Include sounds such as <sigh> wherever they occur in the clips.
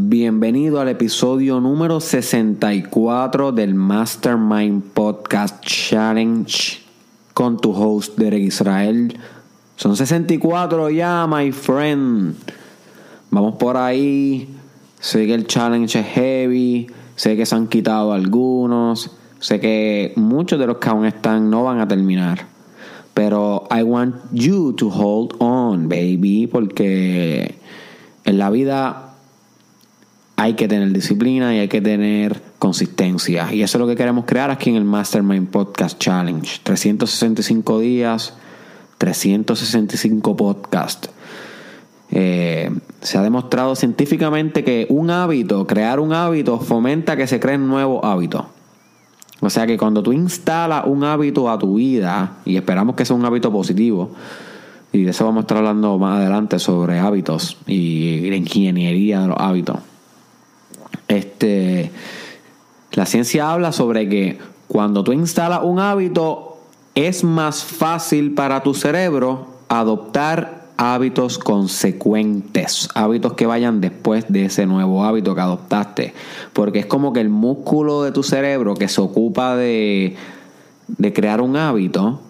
Bienvenido al episodio número 64 del Mastermind Podcast Challenge con tu host Derek Israel. Son 64 ya, my friend. Vamos por ahí. Sé que el challenge es heavy. Sé que se han quitado algunos. Sé que muchos de los que aún están no van a terminar. Pero I want you to hold on, baby. Porque en la vida hay que tener disciplina y hay que tener consistencia. Y eso es lo que queremos crear aquí en el Mastermind Podcast Challenge. 365 días, 365 podcasts. Eh, se ha demostrado científicamente que un hábito, crear un hábito, fomenta que se creen nuevos hábitos. O sea que cuando tú instalas un hábito a tu vida, y esperamos que sea un hábito positivo, y de eso vamos a estar hablando más adelante sobre hábitos y la ingeniería de los hábitos. Este, la ciencia habla sobre que cuando tú instalas un hábito, es más fácil para tu cerebro adoptar hábitos consecuentes, hábitos que vayan después de ese nuevo hábito que adoptaste. Porque es como que el músculo de tu cerebro que se ocupa de, de crear un hábito,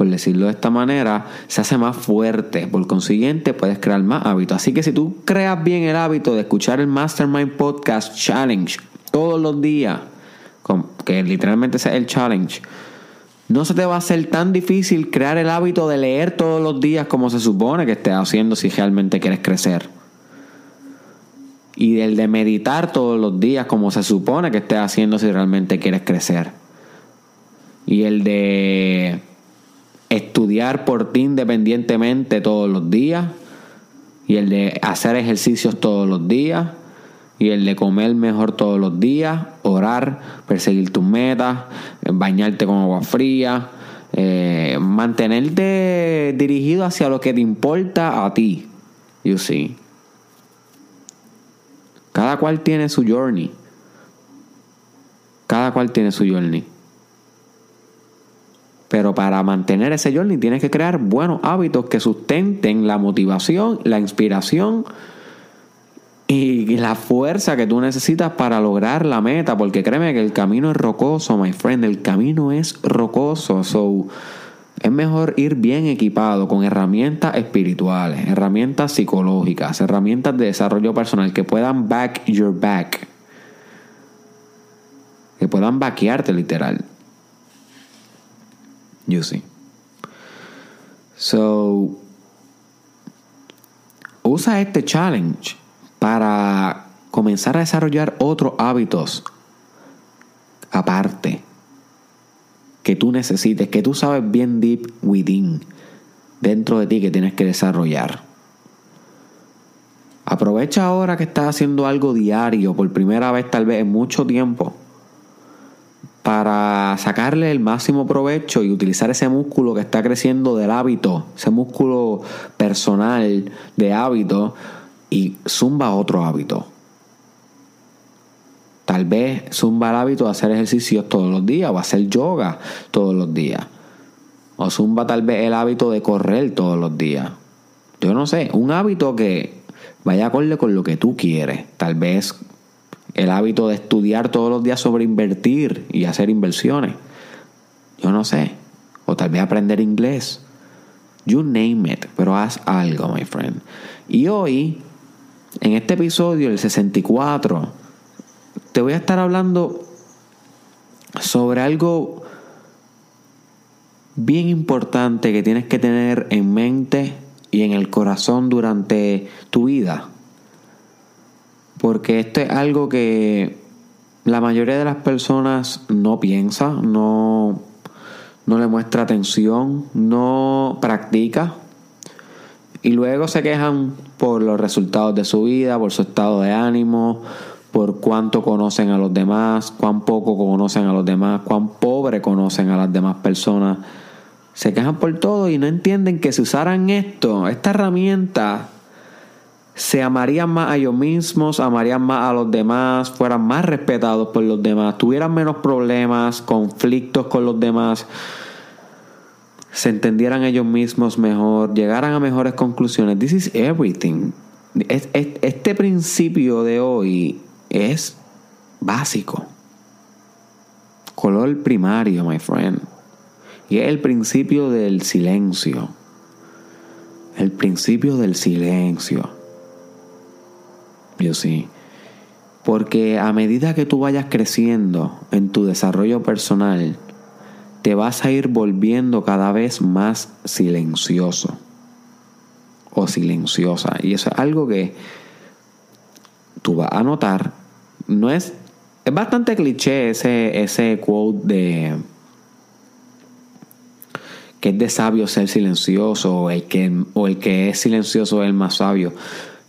por decirlo de esta manera, se hace más fuerte. Por consiguiente, puedes crear más hábitos. Así que si tú creas bien el hábito de escuchar el Mastermind Podcast Challenge todos los días, que literalmente es el challenge, no se te va a hacer tan difícil crear el hábito de leer todos los días como se supone que estés haciendo si realmente quieres crecer. Y el de meditar todos los días como se supone que estés haciendo si realmente quieres crecer. Y el de estudiar por ti independientemente todos los días y el de hacer ejercicios todos los días y el de comer mejor todos los días, orar, perseguir tus metas, bañarte con agua fría, eh, mantenerte dirigido hacia lo que te importa a ti. You see. Cada cual tiene su journey. Cada cual tiene su journey. Pero para mantener ese journey tienes que crear buenos hábitos que sustenten la motivación, la inspiración y la fuerza que tú necesitas para lograr la meta. Porque créeme que el camino es rocoso, my friend. El camino es rocoso. So, es mejor ir bien equipado con herramientas espirituales, herramientas psicológicas, herramientas de desarrollo personal que puedan back your back. Que puedan vaquearte literal. So, usa este challenge para comenzar a desarrollar otros hábitos aparte que tú necesites, que tú sabes bien deep within, dentro de ti que tienes que desarrollar. Aprovecha ahora que estás haciendo algo diario, por primera vez tal vez en mucho tiempo, para sacarle el máximo provecho y utilizar ese músculo que está creciendo del hábito, ese músculo personal de hábito y zumba otro hábito. Tal vez zumba el hábito de hacer ejercicios todos los días o hacer yoga todos los días. O zumba tal vez el hábito de correr todos los días. Yo no sé, un hábito que vaya acorde con lo que tú quieres. Tal vez el hábito de estudiar todos los días sobre invertir y hacer inversiones. Yo no sé. O tal vez aprender inglés. You name it, pero haz algo, my friend. Y hoy, en este episodio, el 64, te voy a estar hablando sobre algo bien importante que tienes que tener en mente y en el corazón durante tu vida. Porque esto es algo que la mayoría de las personas no piensa, no, no le muestra atención, no practica. Y luego se quejan por los resultados de su vida, por su estado de ánimo, por cuánto conocen a los demás, cuán poco conocen a los demás, cuán pobre conocen a las demás personas. Se quejan por todo y no entienden que si usaran esto, esta herramienta, se amarían más a ellos mismos, amarían más a los demás, fueran más respetados por los demás, tuvieran menos problemas, conflictos con los demás, se entendieran ellos mismos mejor, llegaran a mejores conclusiones. This is everything. este principio de hoy es básico. Color primario, my friend. Y es el principio del silencio. El principio del silencio. Yo sí. Porque a medida que tú vayas creciendo en tu desarrollo personal, te vas a ir volviendo cada vez más silencioso o silenciosa. Y eso es algo que tú vas a notar. No es. Es bastante cliché ese, ese quote de. que es de sabio ser silencioso, o el que, o el que es silencioso es el más sabio.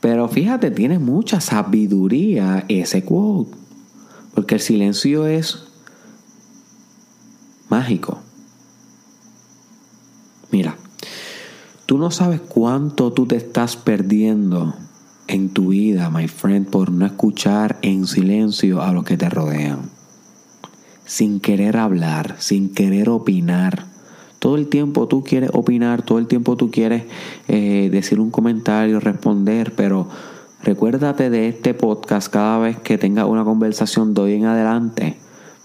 Pero fíjate, tiene mucha sabiduría ese quote. Porque el silencio es mágico. Mira, tú no sabes cuánto tú te estás perdiendo en tu vida, my friend, por no escuchar en silencio a los que te rodean. Sin querer hablar, sin querer opinar. Todo el tiempo tú quieres opinar, todo el tiempo tú quieres eh, decir un comentario, responder, pero recuérdate de este podcast cada vez que tengas una conversación de hoy en adelante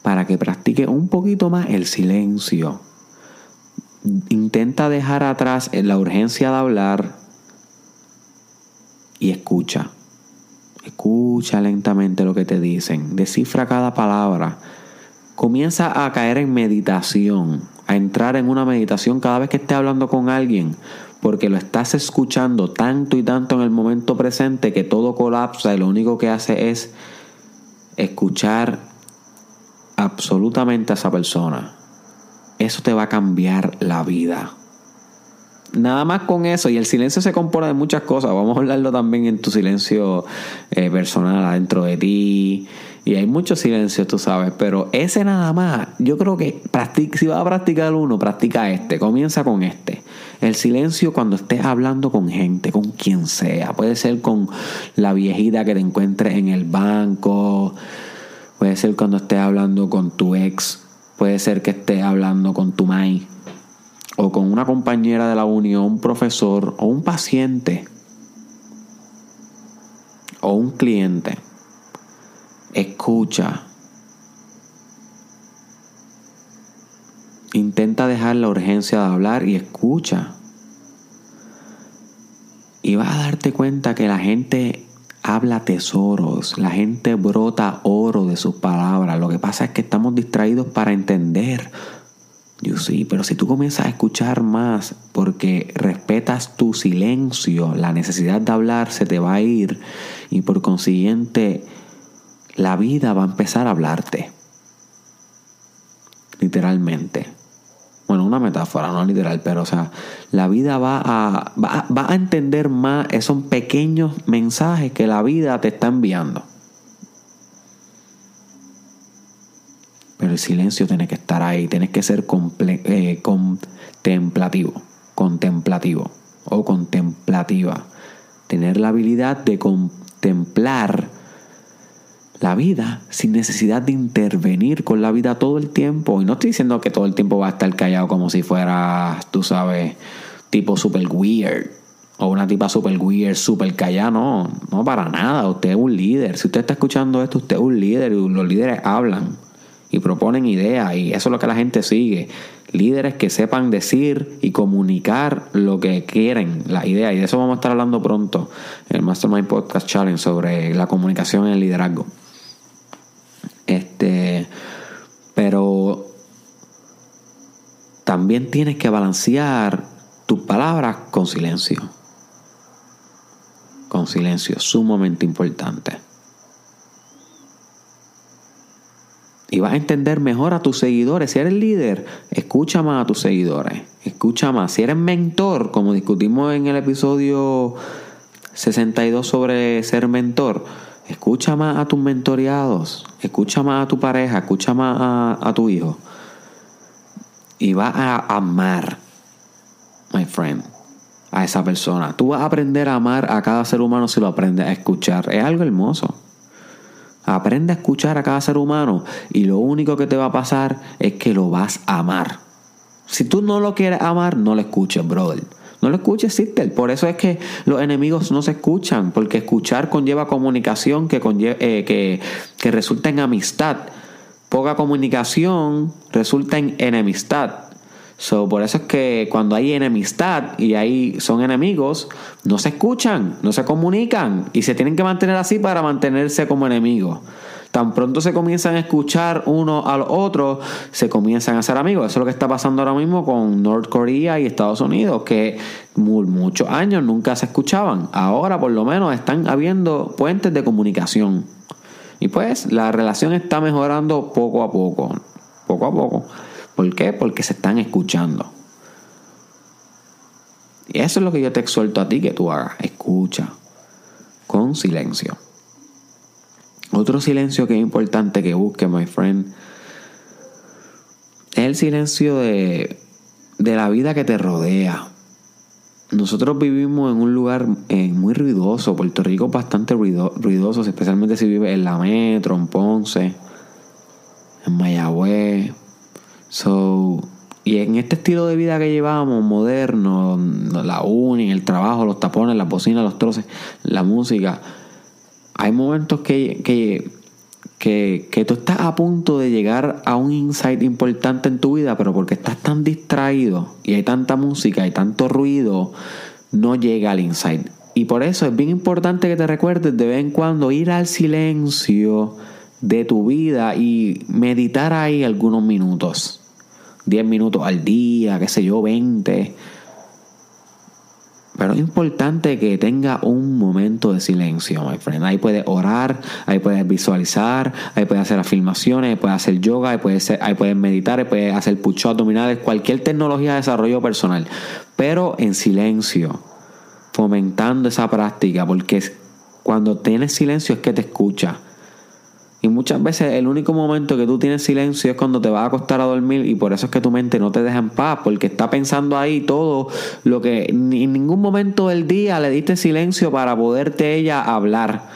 para que practique un poquito más el silencio. Intenta dejar atrás la urgencia de hablar y escucha. Escucha lentamente lo que te dicen. Descifra cada palabra. Comienza a caer en meditación, a entrar en una meditación cada vez que estés hablando con alguien, porque lo estás escuchando tanto y tanto en el momento presente que todo colapsa y lo único que hace es escuchar absolutamente a esa persona, eso te va a cambiar la vida. Nada más con eso, y el silencio se compone de muchas cosas. Vamos a hablarlo también en tu silencio eh, personal adentro de ti. Y hay mucho silencio, tú sabes, pero ese nada más, yo creo que si vas a practicar uno, practica este, comienza con este. El silencio cuando estés hablando con gente, con quien sea. Puede ser con la viejita que te encuentres en el banco, Puede ser cuando estés hablando con tu ex. Puede ser que estés hablando con tu mai. O con una compañera de la unión, un profesor o un paciente. O un cliente. Escucha. Intenta dejar la urgencia de hablar y escucha. Y vas a darte cuenta que la gente habla tesoros, la gente brota oro de sus palabras. Lo que pasa es que estamos distraídos para entender. Yo sí, pero si tú comienzas a escuchar más porque respetas tu silencio, la necesidad de hablar se te va a ir y por consiguiente la vida va a empezar a hablarte. Literalmente bueno, una metáfora, no literal, pero o sea, la vida va a, va, va a entender más esos pequeños mensajes que la vida te está enviando. Pero el silencio tiene que estar ahí, tienes que ser eh, contemplativo, contemplativo o contemplativa. Tener la habilidad de contemplar la vida sin necesidad de intervenir con la vida todo el tiempo. Y no estoy diciendo que todo el tiempo va a estar callado como si fuera, tú sabes, tipo super weird. O una tipa super weird, super callada. No, no para nada. Usted es un líder. Si usted está escuchando esto, usted es un líder. Y los líderes hablan y proponen ideas. Y eso es lo que la gente sigue. Líderes que sepan decir y comunicar lo que quieren, la idea. Y de eso vamos a estar hablando pronto en el Mastermind Podcast Challenge sobre la comunicación en el liderazgo. Este, pero también tienes que balancear tus palabras con silencio. Con silencio, sumamente importante. Y vas a entender mejor a tus seguidores. Si eres líder, escucha más a tus seguidores. Escucha más. Si eres mentor, como discutimos en el episodio 62 sobre ser mentor, Escucha más a tus mentoreados, escucha más a tu pareja, escucha más a, tu hijo. Y vas a amar, my friend, a esa persona. Tú vas a aprender a amar a cada ser humano si lo aprendes a escuchar. Es algo hermoso. Aprende a escuchar a cada ser humano y lo único que te va a pasar es que lo vas a amar. Si tú no lo quieres amar, no lo escuches, brother. No lo escuches, sister. Por eso es que los enemigos no se escuchan, porque escuchar conlleva comunicación que, eh, que, que resulta en amistad. Poca comunicación resulta en enemistad. So, por eso es que cuando hay enemistad y ahí son enemigos, no se escuchan, no se comunican y se tienen que mantener así para mantenerse como enemigos. Tan pronto se comienzan a escuchar uno al otro, se comienzan a ser amigos. Eso es lo que está pasando ahora mismo con North Korea y Estados Unidos, que muchos años nunca se escuchaban. Ahora por lo menos están habiendo puentes de comunicación. Y pues la relación está mejorando poco a poco, poco a poco. ¿Por qué? Porque se están escuchando. Y eso es lo que yo te exhorto a ti que tú hagas. Escucha con silencio. Otro silencio que es importante que busque, my friend, es el silencio de, la vida que te rodea. Nosotros vivimos en un lugar eh, muy ruidoso. Puerto Rico es bastante ruidoso, especialmente si vives en la Metro, en Ponce, en Mayagüez. So, y en este estilo de vida que llevamos, moderno, la uni, el trabajo, los tapones, las bocinas, los troces, la música, hay momentos que, que, que, tú estás a punto de llegar a un insight importante en tu vida, pero porque estás tan distraído y hay tanta música y tanto ruido, no llega al insight. Y por eso es bien importante que te recuerdes de vez en cuando ir al silencio de tu vida y meditar ahí algunos minutos. 10 minutos al día, qué sé yo, 20 pero es importante que tenga un momento de silencio, my friend. Ahí puedes orar, ahí puedes visualizar, ahí puedes hacer afirmaciones, ahí puedes hacer yoga, ahí puedes, meditar, ahí puedes hacer push abdominales, cualquier tecnología de desarrollo personal. Pero en silencio, fomentando esa práctica, porque cuando tienes silencio es que te escucha. Y muchas veces el único momento que tú tienes silencio es cuando te vas a acostar a dormir y por eso es que tu mente no te deja en paz, porque está pensando ahí todo lo que en ningún momento del día le diste silencio para poderte ella hablar.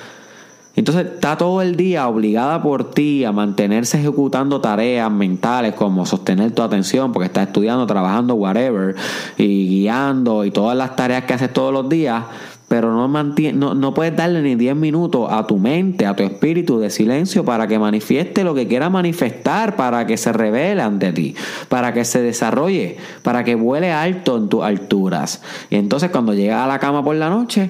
Entonces está todo el día obligada por ti a mantenerse ejecutando tareas mentales como sostener tu atención porque estás estudiando, trabajando, whatever, y guiando y todas las tareas que haces todos los días pero no, no, no, puedes darle ni 10 minutos a tu mente, a tu espíritu de silencio para que manifieste lo que quiera manifestar, para que se revele ante ti, para que se desarrolle, para que vuele alto en tus alturas. Y entonces cuando llega a la cama por la noche,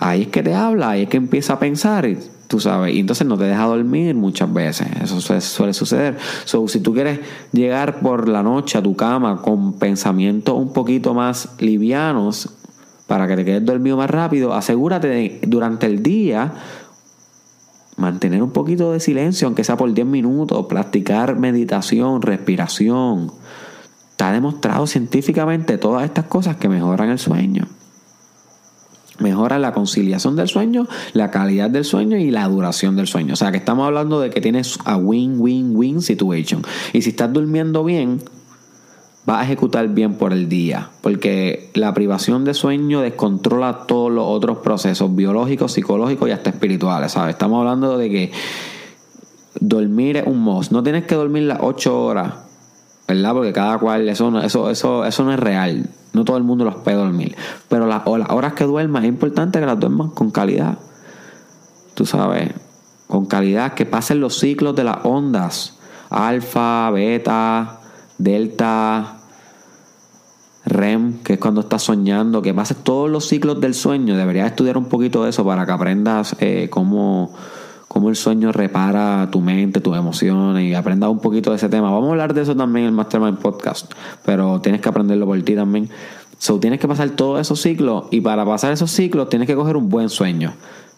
ahí es que te habla, ahí es que empieza a pensar, y, tú sabes, y entonces no te deja dormir muchas veces, eso suele, suceder. So, si tú quieres llegar por la noche a tu cama con pensamientos un poquito más livianos, para que te quedes dormido más rápido, asegúrate de, durante el día mantener un poquito de silencio, aunque sea por 10 minutos, practicar meditación, respiración. Está demostrado científicamente todas estas cosas que mejoran el sueño. Mejoran la conciliación del sueño, la calidad del sueño y la duración del sueño. O sea que estamos hablando de que tienes a win-win-win situation. Y si estás durmiendo bien, va a ejecutar bien por el día, porque la privación de sueño descontrola todos los otros procesos biológicos, psicológicos y hasta espirituales, ¿sabes? Estamos hablando de que dormir es un must. No tienes que dormir las 8 horas, ¿verdad? Porque cada cual, eso no, eso, eso, eso no es real. No todo el mundo los puede dormir. Pero las, las horas que duermas es importante que las duermas con calidad. Tú sabes, con calidad, que pasen los ciclos de las ondas. Alfa, beta, delta, REM, que es cuando estás soñando, que pases todos los ciclos del sueño. Deberías estudiar un poquito de eso para que aprendas eh, cómo, cómo, el sueño repara tu mente, tus emociones y aprendas un poquito de ese tema. Vamos a hablar de eso también en el Mastermind Podcast, pero tienes que aprenderlo por ti también. So, tienes que pasar todos esos ciclos y para pasar esos ciclos tienes que coger un buen sueño.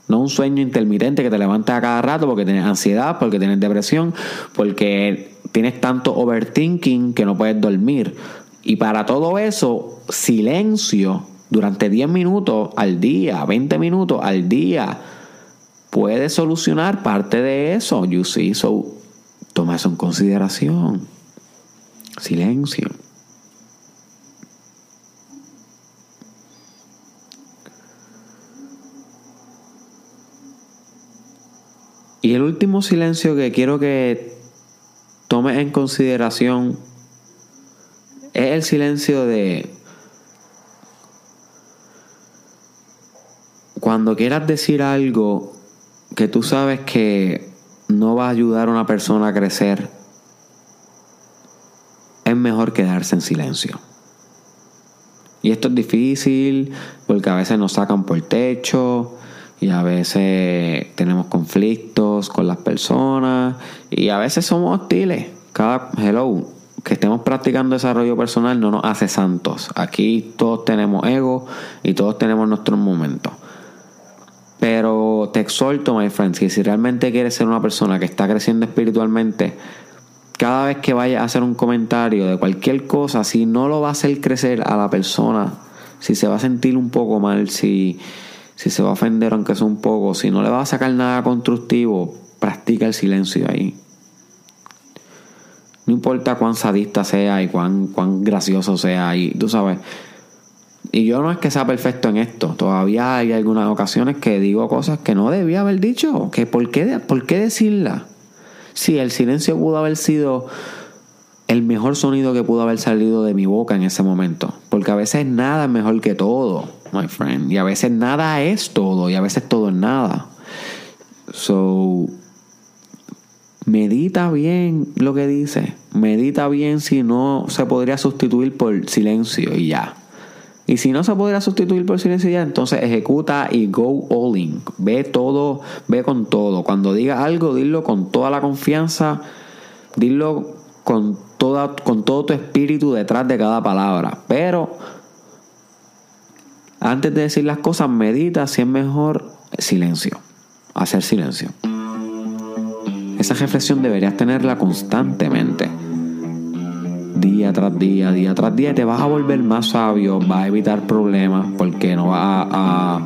No un sueño intermitente que te levantes a cada rato porque tienes ansiedad, porque tienes depresión, porque tienes tanto overthinking que no puedes dormir. Y para todo eso, silencio durante 10 minutos al día, 20 minutos al día, puede solucionar parte de eso. You see, so toma eso en consideración. Silencio. Y el último silencio que quiero que tomes en consideración es el silencio de cuando quieras decir algo que tú sabes que no va a ayudar a una persona a crecer, es mejor quedarse en silencio. Y esto es difícil porque a veces nos sacan por techo y a veces tenemos conflictos con las personas y a veces somos hostiles. Cada hello, que estemos practicando desarrollo personal no nos hace santos. Aquí todos tenemos ego y todos tenemos nuestros momentos. Pero te exhorto, my friends, que si realmente quieres ser una persona que está creciendo espiritualmente, cada vez que vayas a hacer un comentario de cualquier cosa, si no lo va a hacer crecer a la persona, si se va a sentir un poco mal, si, si se va a ofender aunque sea un poco, si no le va a sacar nada constructivo, practica el silencio ahí. No importa cuán sadista sea y cuán, cuán gracioso sea, y tú sabes. Y yo no es que sea perfecto en esto. Todavía hay algunas ocasiones que digo cosas que no debía haber dicho. Que ¿por, qué, ¿Por qué decirla? Sí, el silencio pudo haber sido el mejor sonido que pudo haber salido de mi boca en ese momento. Porque a veces nada es mejor que todo, my friend. Y a veces nada es todo. Y a veces todo es nada. So, medita bien lo que dice. Medita bien si no se podría sustituir por silencio y ya. Y si no se podría sustituir por silencio ya, entonces ejecuta y go all in. Ve todo, ve con todo. Cuando diga algo, dilo con toda la confianza, dilo con, toda, con todo tu espíritu detrás de cada palabra. Pero antes de decir las cosas, medita si es mejor silencio. Hacer silencio. Esa reflexión deberías tenerla constantemente día tras día, día tras día, te vas a volver más sabio, vas a evitar problemas porque no vas a,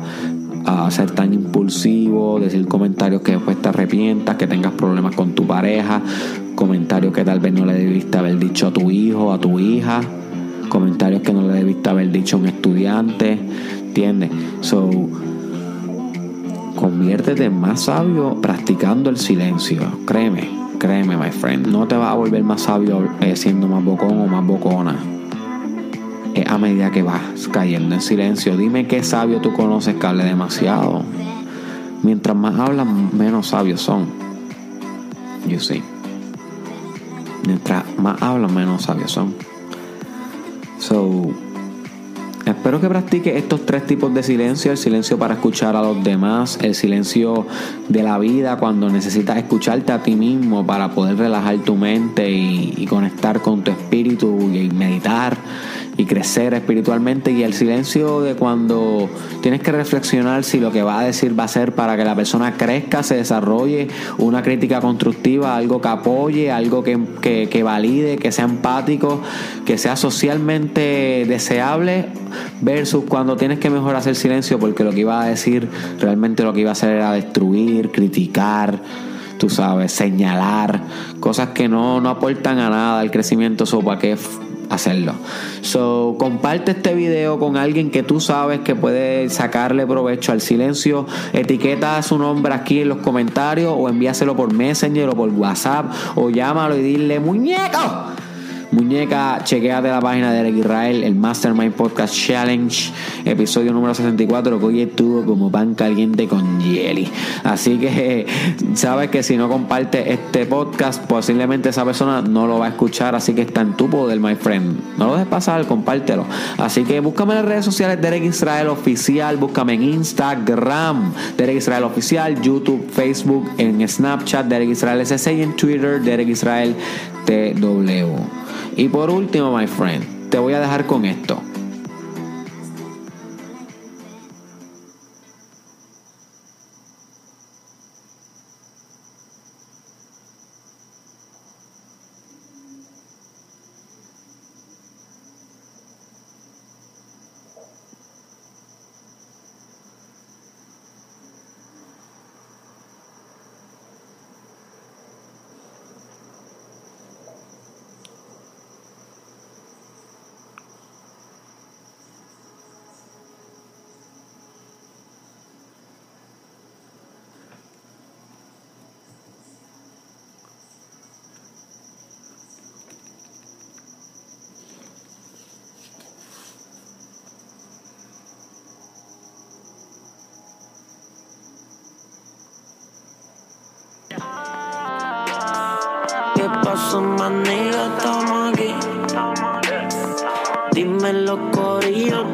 a, ser tan impulsivo, decir comentarios que después te arrepientas, que tengas problemas con tu pareja, comentarios que tal vez no le debiste haber dicho a tu hijo, a tu hija, comentarios que no le debiste haber dicho a un estudiante, ¿entiendes? So, conviértete en más sabio practicando el silencio, créeme Créeme, my friend, no te vas a volver más sabio eh, siendo más bocón o más bocona. Es a medida que vas cayendo en silencio. Dime qué sabio tú conoces que hable demasiado. Mientras más hablan, menos sabios son. You see. Mientras más hablan, menos sabios son. So, Espero que practique estos tres tipos de silencio, el silencio para escuchar a los demás, el silencio de la vida cuando necesitas escucharte a ti mismo para poder relajar tu mente y, conectar con tu espíritu y meditar y crecer espiritualmente y el silencio de cuando tienes que reflexionar si lo que va a decir va a ser para que la persona crezca, se desarrolle, una crítica constructiva, algo que apoye, algo que, que valide, que sea empático, que sea socialmente deseable versus cuando tienes que mejor hacer silencio porque lo que iba a decir realmente lo que iba a hacer era destruir, criticar, tú sabes, señalar, cosas que no, no aportan a nada al crecimiento, so para qué hacerlo. So, comparte este video con alguien que tú sabes que puede sacarle provecho al silencio. Etiqueta su nombre aquí en los comentarios o envíaselo por Messenger o por WhatsApp o llámalo y dile muñeco Muñeca, chequeate la página de Eric Israel, el Mastermind Podcast Challenge, episodio número 64, que hoy estuvo como pan caliente con jelly. Así que <laughs> sabes que si no comparte este podcast, posiblemente esa persona no lo va a escuchar, así que está en tu poder, my friend. No lo dejes pasar, compártelo. Así que búscame en las redes sociales de Eric Israel Oficial, búscame en Instagram, Derek Israel Oficial, YouTube, Facebook, en Snapchat, Derek Israel SC y en Twitter, Derek Israel TW. Y por último, my friend, te voy a dejar con esto. Pasó, maniga, estamos aquí. Dime los corillos,